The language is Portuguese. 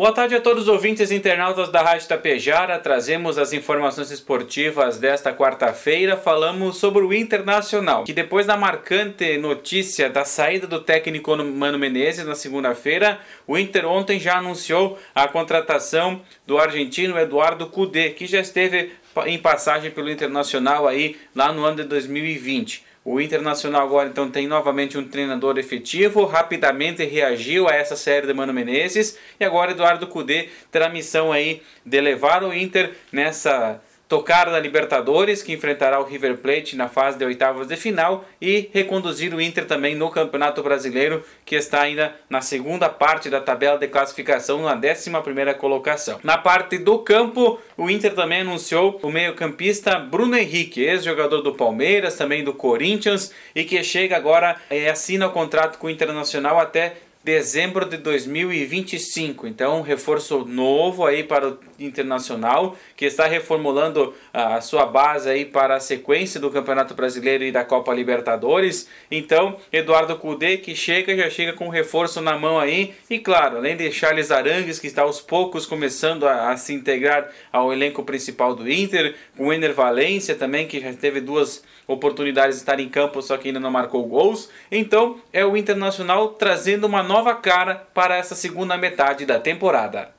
Boa tarde a todos os ouvintes e internautas da Rádio Tapejara. Trazemos as informações esportivas desta quarta-feira. Falamos sobre o Internacional, que depois da marcante notícia da saída do técnico Mano Menezes na segunda-feira, o Inter ontem já anunciou a contratação do argentino Eduardo Cudê, que já esteve em passagem pelo Internacional aí lá no ano de 2020. O Internacional agora então tem novamente um treinador efetivo, rapidamente reagiu a essa série de Mano Menezes e agora Eduardo Cudê terá a missão aí de levar o Inter nessa tocar na Libertadores, que enfrentará o River Plate na fase de oitavas de final, e reconduzir o Inter também no Campeonato Brasileiro, que está ainda na segunda parte da tabela de classificação, na 11 colocação. Na parte do campo, o Inter também anunciou o meio-campista Bruno Henrique, ex-jogador do Palmeiras, também do Corinthians, e que chega agora e eh, assina o contrato com o Internacional até dezembro de 2025. Então, um reforço novo aí para o Internacional, que está reformulando a sua base aí para a sequência do Campeonato Brasileiro e da Copa Libertadores. Então, Eduardo Cudê que chega, já chega com um reforço na mão aí. E claro, além de Charles Arangues, que está aos poucos começando a, a se integrar ao elenco principal do Inter, o Ener Valência também, que já teve duas oportunidades de estar em campo, só que ainda não marcou gols. Então, é o Internacional trazendo uma nova cara para essa segunda metade da temporada.